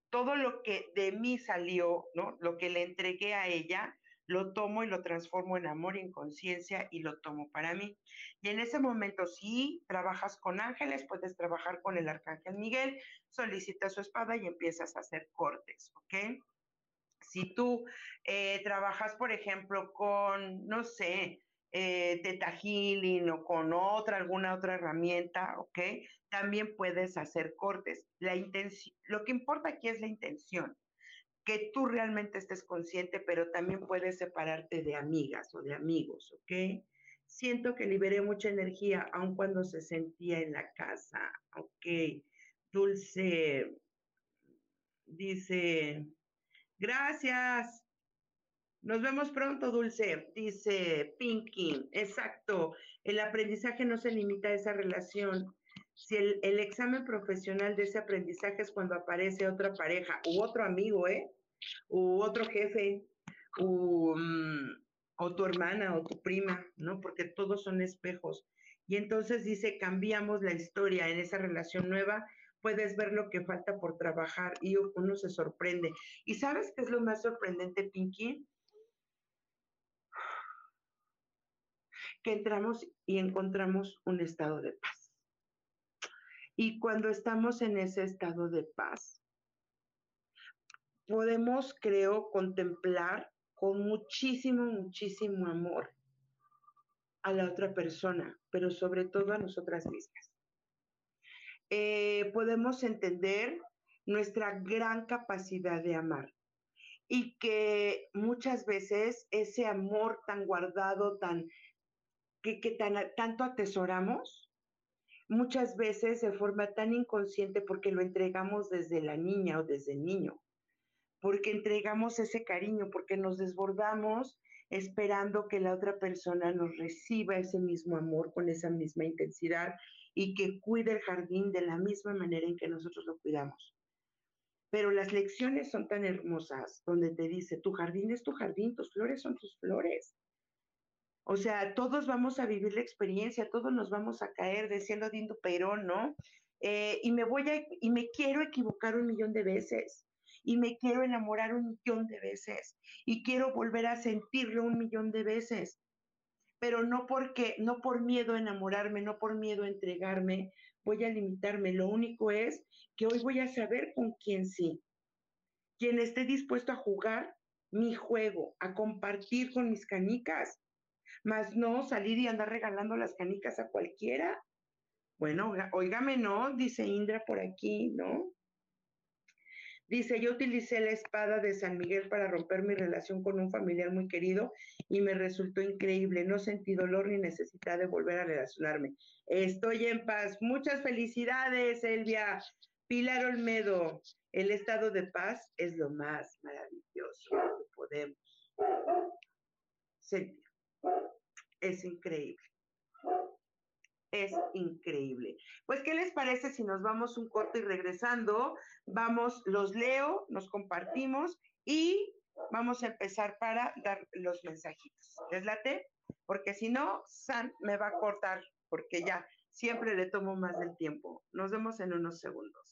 Todo lo que de mí salió, ¿no? Lo que le entregué a ella, lo tomo y lo transformo en amor y en conciencia y lo tomo para mí. Y en ese momento, si trabajas con ángeles, puedes trabajar con el arcángel Miguel, solicita su espada y empiezas a hacer cortes, ¿ok? Si tú eh, trabajas, por ejemplo, con, no sé, eh, teta healing o con otra, alguna otra herramienta, ¿ok? También puedes hacer cortes. La lo que importa aquí es la intención que tú realmente estés consciente, pero también puedes separarte de amigas o de amigos, ¿ok? Siento que liberé mucha energía aun cuando se sentía en la casa, ¿ok? Dulce dice, gracias. Nos vemos pronto, Dulce, dice Pinky. Exacto. El aprendizaje no se limita a esa relación. Si el, examen profesional de ese aprendizaje es cuando aparece otra pareja u otro amigo, ¿eh? U otro jefe, u, um, o tu hermana o tu prima, ¿no? Porque todos son espejos. Y entonces dice, cambiamos la historia en esa relación nueva, puedes ver lo que falta por trabajar y uno se sorprende. ¿Y sabes qué es lo más sorprendente, Pinky? Que entramos y encontramos un estado de paz. Y cuando estamos en ese estado de paz, podemos, creo, contemplar con muchísimo, muchísimo amor a la otra persona, pero sobre todo a nosotras mismas. Eh, podemos entender nuestra gran capacidad de amar y que muchas veces ese amor tan guardado, tan que, que tan, tanto atesoramos, muchas veces de forma tan inconsciente porque lo entregamos desde la niña o desde el niño, porque entregamos ese cariño, porque nos desbordamos esperando que la otra persona nos reciba ese mismo amor con esa misma intensidad y que cuide el jardín de la misma manera en que nosotros lo cuidamos. Pero las lecciones son tan hermosas, donde te dice, tu jardín es tu jardín, tus flores son tus flores. O sea, todos vamos a vivir la experiencia, todos nos vamos a caer, diciendo Dindo Perón, ¿no? Eh, y me voy a, y me quiero equivocar un millón de veces y me quiero enamorar un millón de veces y quiero volver a sentirlo un millón de veces. Pero no porque, no por miedo a enamorarme, no por miedo a entregarme, voy a limitarme. Lo único es que hoy voy a saber con quién sí. Quien esté dispuesto a jugar mi juego, a compartir con mis canicas, más no salir y andar regalando las canicas a cualquiera. Bueno, oígame, ¿no? Dice Indra por aquí, ¿no? Dice, yo utilicé la espada de San Miguel para romper mi relación con un familiar muy querido y me resultó increíble. No sentí dolor ni necesidad de volver a relacionarme. Estoy en paz. Muchas felicidades, Elvia. Pilar Olmedo, el estado de paz es lo más maravilloso que podemos sentir. Es increíble es increíble. Pues, ¿qué les parece si nos vamos un corto y regresando? Vamos, los leo, nos compartimos y vamos a empezar para dar los mensajitos. ¿Les late? Porque si no, San me va a cortar, porque ya siempre le tomo más del tiempo. Nos vemos en unos segundos.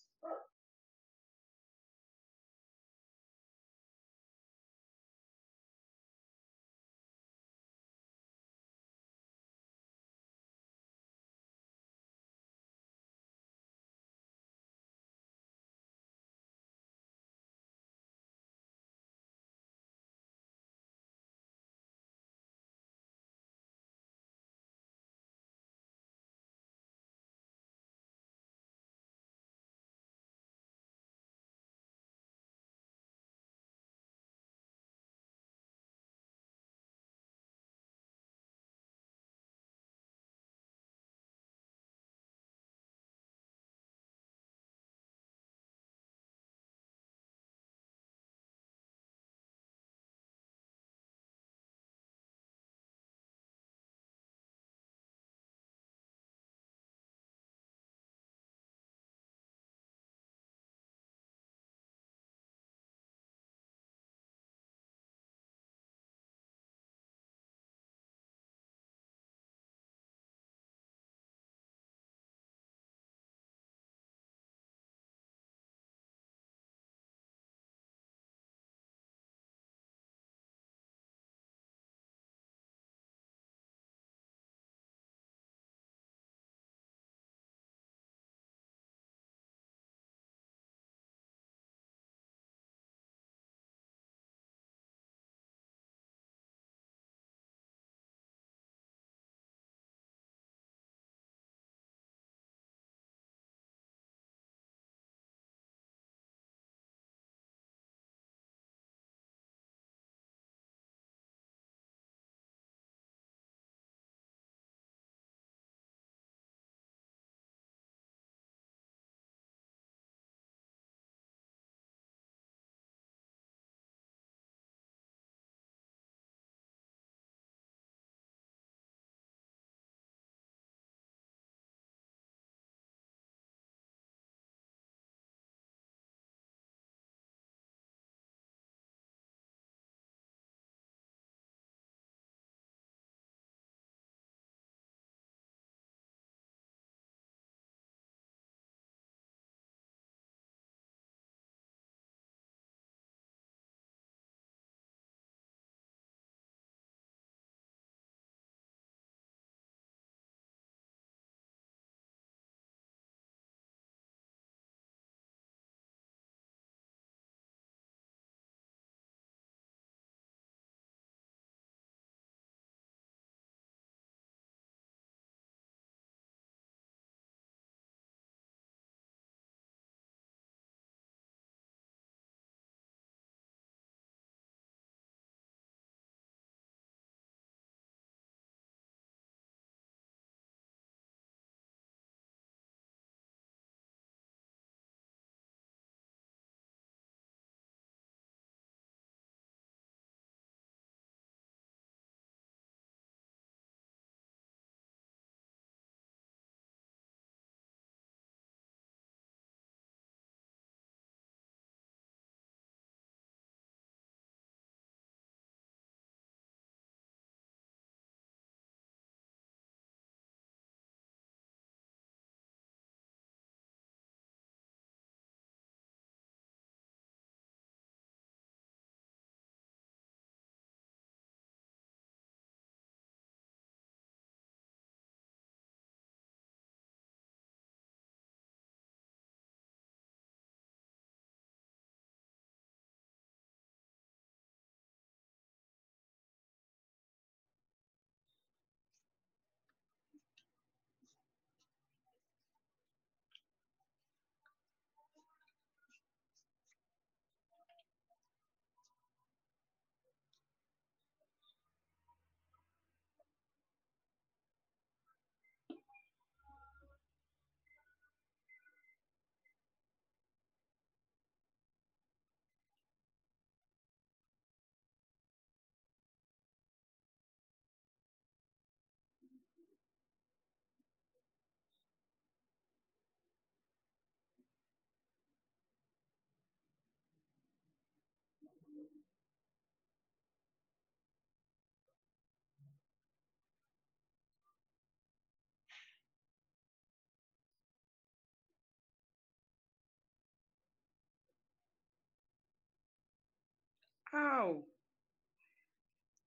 Wow.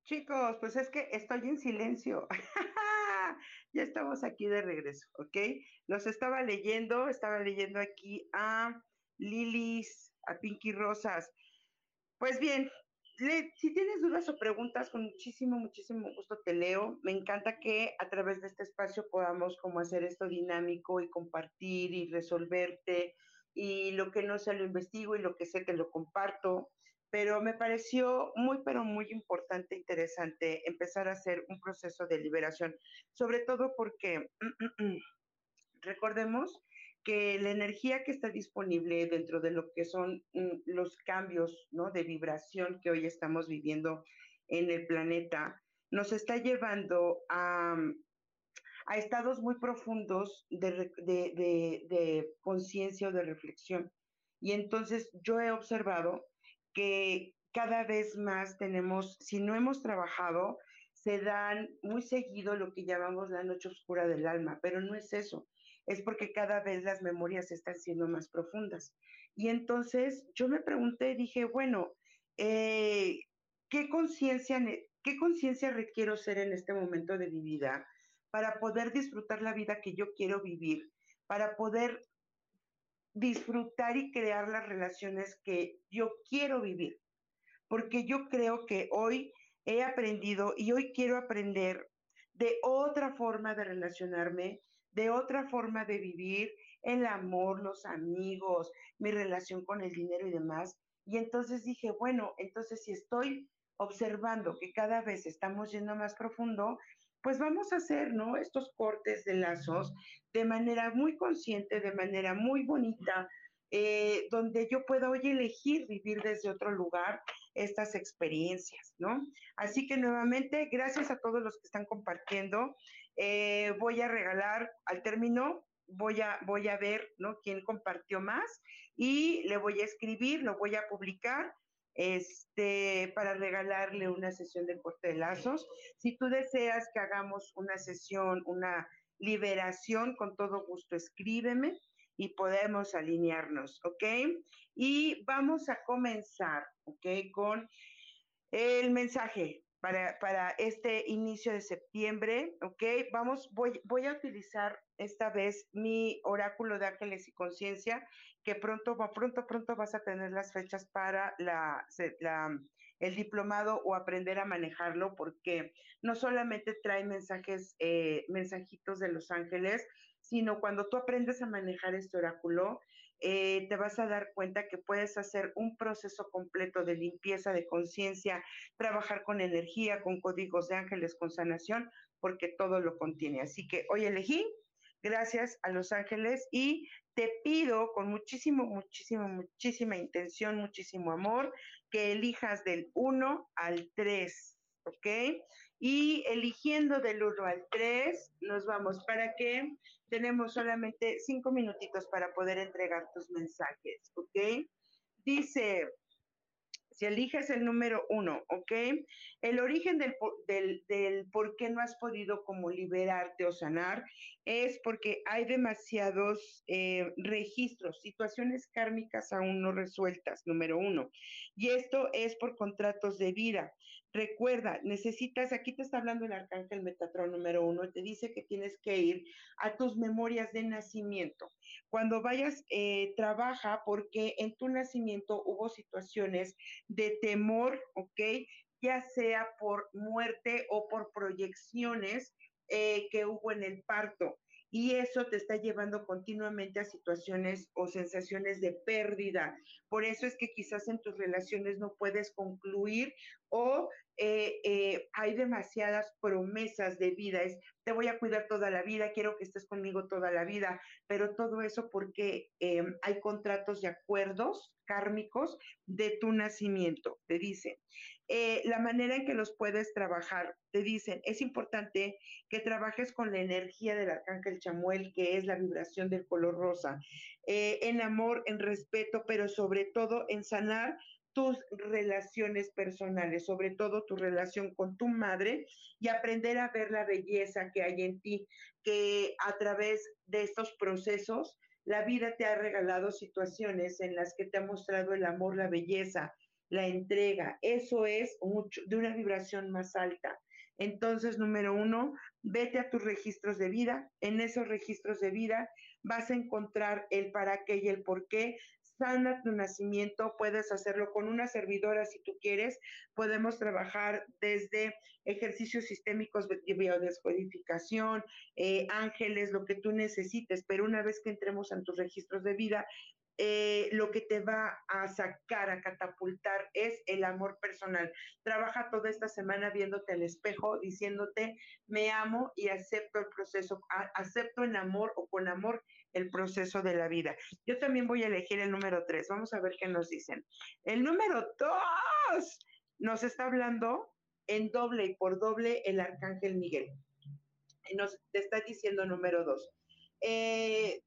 Chicos, pues es que estoy en silencio. [LAUGHS] ya estamos aquí de regreso, ¿ok? Los estaba leyendo, estaba leyendo aquí a Lilis, a Pinky Rosas. Pues bien, si tienes dudas o preguntas, con muchísimo, muchísimo gusto te leo. Me encanta que a través de este espacio podamos como hacer esto dinámico y compartir y resolverte y lo que no sé lo investigo y lo que sé te lo comparto. Pero me pareció muy, pero muy importante, interesante empezar a hacer un proceso de liberación, sobre todo porque [CLEARS THROAT] recordemos que la energía que está disponible dentro de lo que son mm, los cambios ¿no? de vibración que hoy estamos viviendo en el planeta, nos está llevando a, a estados muy profundos de, de, de conciencia o de reflexión. Y entonces yo he observado que cada vez más tenemos, si no hemos trabajado, se dan muy seguido lo que llamamos la noche oscura del alma, pero no es eso es porque cada vez las memorias están siendo más profundas. Y entonces yo me pregunté, dije, bueno, eh, ¿qué conciencia qué conciencia requiero ser en este momento de mi vida para poder disfrutar la vida que yo quiero vivir, para poder disfrutar y crear las relaciones que yo quiero vivir? Porque yo creo que hoy he aprendido y hoy quiero aprender de otra forma de relacionarme, de otra forma de vivir, el amor, los amigos, mi relación con el dinero y demás. Y entonces dije, bueno, entonces si estoy observando que cada vez estamos yendo más profundo, pues vamos a hacer, ¿no? Estos cortes de lazos de manera muy consciente, de manera muy bonita, eh, donde yo pueda hoy elegir vivir desde otro lugar estas experiencias, ¿no? Así que nuevamente, gracias a todos los que están compartiendo. Eh, voy a regalar al término, voy a, voy a ver ¿no? quién compartió más y le voy a escribir, lo voy a publicar este, para regalarle una sesión de corte de lazos. Si tú deseas que hagamos una sesión, una liberación, con todo gusto escríbeme y podemos alinearnos, ¿ok? Y vamos a comenzar, ¿ok? Con el mensaje para, este inicio de septiembre, ¿ok? Vamos, voy, voy a utilizar esta vez mi oráculo de ángeles y conciencia, que pronto, pronto, pronto vas a tener las fechas para la, el diplomado o aprender a manejarlo, porque no solamente trae mensajes, eh, mensajitos de los ángeles, sino cuando tú aprendes a manejar este oráculo, eh, te vas a dar cuenta que puedes hacer un proceso completo de limpieza de conciencia, trabajar con energía, con códigos de ángeles, con sanación, porque todo lo contiene. Así que hoy elegí, gracias a los ángeles, y te pido con muchísimo, muchísimo, muchísima intención, muchísimo amor, que elijas del 1 al 3, ¿ok? Y eligiendo del 1 al 3, nos vamos para que tenemos solamente cinco minutitos para poder entregar tus mensajes, ¿ok? Dice, si eliges el número uno, ¿ok? El origen del, del, por qué no has podido como liberarte o sanar es porque hay demasiados eh, registros, situaciones kármicas aún no resueltas, número uno. Y esto es por contratos de vida. Recuerda, necesitas, aquí te está hablando el arcángel Metatrón número uno, te dice que tienes que ir a tus memorias de nacimiento. Cuando vayas, eh, trabaja porque en tu nacimiento hubo situaciones de temor, ¿ok? Ya sea por muerte o por proyecciones eh, que hubo en el parto y eso te está llevando continuamente a situaciones o sensaciones de pérdida. Por eso es que quizás en tus relaciones no puedes concluir o eh, eh, hay demasiadas promesas de vida. Es, te voy a cuidar toda la vida, quiero que estés conmigo toda la vida, pero todo eso porque eh, hay contratos y acuerdos kármicos de tu nacimiento, te dicen. la manera en que los puedes trabajar, te dicen, es importante que trabajes con la energía del arcángel Chamuel, que es la vibración del color rosa, en amor, en respeto, pero sobre todo en sanar tus relaciones personales, sobre todo tu relación con tu madre y aprender a ver la belleza que hay en ti, que a través de estos procesos la vida te ha regalado situaciones en las que te ha mostrado el amor, la belleza, la entrega. Eso es mucho, de una vibración más alta. Entonces, número uno, vete a tus registros de vida. En esos registros de vida vas a encontrar el para qué y el por qué. Sana tu nacimiento, puedes hacerlo con una servidora si tú quieres. Podemos trabajar desde ejercicios sistémicos de biodescodificación, eh, ángeles, lo que tú necesites, pero una vez que entremos en tus registros de vida, eh, lo que te va a sacar, a catapultar es el amor personal. Trabaja toda esta semana viéndote al espejo, diciéndote, me amo y acepto el proceso, acepto en amor o con amor el proceso de la vida. Yo también voy a elegir el número tres. Vamos a ver qué nos dicen. El número dos nos está hablando en doble y por doble el arcángel Miguel. Nos te está diciendo número dos. Eh,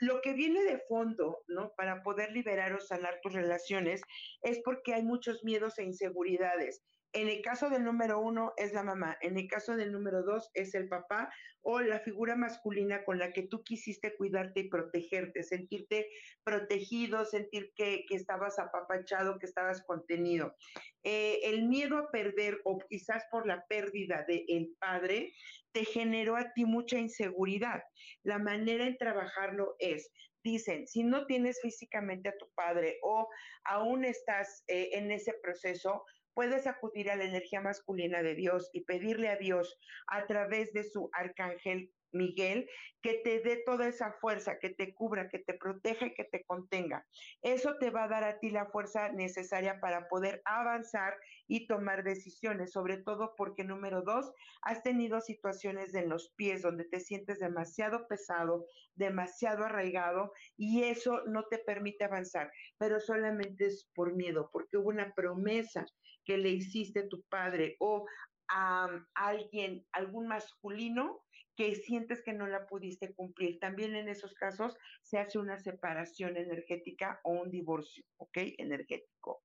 lo que viene de fondo, ¿no? Para poder liberar o sanar tus relaciones es porque hay muchos miedos e inseguridades. En el caso del número uno es la mamá, en el caso del número dos es el papá o la figura masculina con la que tú quisiste cuidarte y protegerte, sentirte protegido, sentir que, estabas apapachado, que estabas contenido. Eh, el miedo a perder o quizás por la pérdida del el padre te generó a ti mucha inseguridad. La manera en trabajarlo es dicen, si no tienes físicamente a tu padre o aún estás eh, en ese proceso, puedes acudir a la energía masculina de Dios y pedirle a Dios a través de su arcángel Miguel, que te dé toda esa fuerza, que te cubra, que te proteja y que te contenga. Eso te va a dar a ti la fuerza necesaria para poder avanzar y tomar decisiones, sobre todo porque número dos, has tenido situaciones en los pies donde te sientes demasiado pesado, demasiado arraigado y eso no te permite avanzar, pero solamente es por miedo, porque hubo una promesa que le hiciste a tu padre o a alguien, algún masculino que sientes que no la pudiste cumplir. También en esos casos se hace una separación energética o un divorcio, ¿ok? Energético.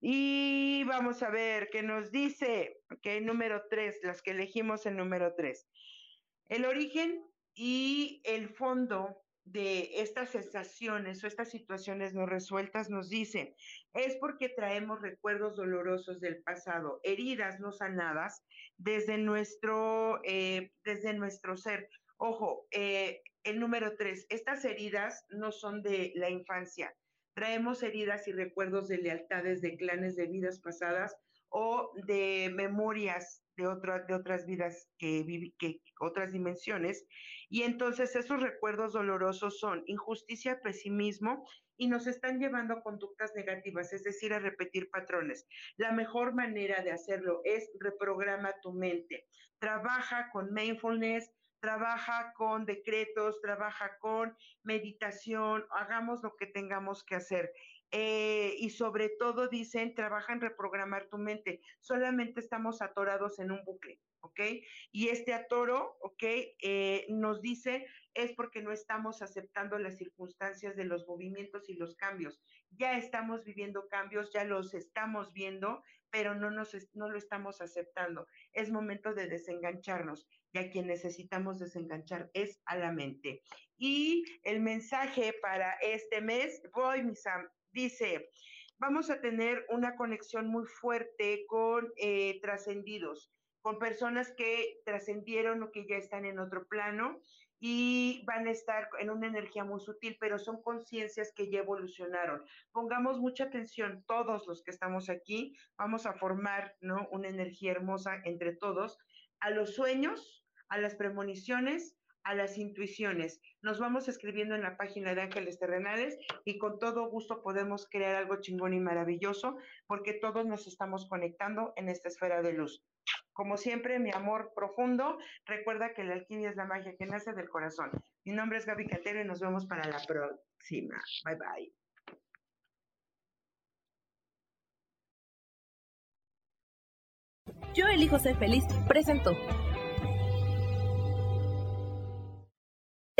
Y vamos a ver qué nos dice, ok, número tres, las que elegimos en número tres. El origen y el fondo de estas sensaciones o estas situaciones no resueltas nos dice, es porque traemos recuerdos dolorosos del pasado, heridas no sanadas desde nuestro, eh, desde nuestro ser. Ojo, eh, el número tres, estas heridas no son de la infancia. Traemos heridas y recuerdos de lealtades de clanes de vidas pasadas o de memorias de, de otras vidas que, que otras dimensiones. Y entonces esos recuerdos dolorosos son injusticia, pesimismo y nos están llevando a conductas negativas, es decir, a repetir patrones. La mejor manera de hacerlo es reprograma tu mente. Trabaja con mindfulness, trabaja con decretos, trabaja con meditación, hagamos lo que tengamos que hacer. Eh, y sobre todo dicen, trabaja en reprogramar tu mente. Solamente estamos atorados en un bucle, ¿ok? Y este atoro, ¿ok? Eh, nos dice es porque no estamos aceptando las circunstancias de los movimientos y los cambios. Ya estamos viviendo cambios, ya los estamos viendo, pero no, nos, no lo estamos aceptando. Es momento de desengancharnos, ya quien necesitamos desenganchar es a la mente. Y el mensaje para este mes, voy, mis, Dice, vamos a tener una conexión muy fuerte con eh, trascendidos, con personas que trascendieron o que ya están en otro plano y van a estar en una energía muy sutil, pero son conciencias que ya evolucionaron. Pongamos mucha atención, todos los que estamos aquí, vamos a formar ¿no? una energía hermosa entre todos, a los sueños, a las premoniciones, a las intuiciones. Nos vamos escribiendo en la página de Ángeles Terrenales y con todo gusto podemos crear algo chingón y maravilloso porque todos nos estamos conectando en esta esfera de luz. Como siempre, mi amor profundo, recuerda que la alquimia es la magia que nace del corazón. Mi nombre es Gaby Catero y nos vemos para la próxima. Bye bye. Yo elijo ser feliz. Presento.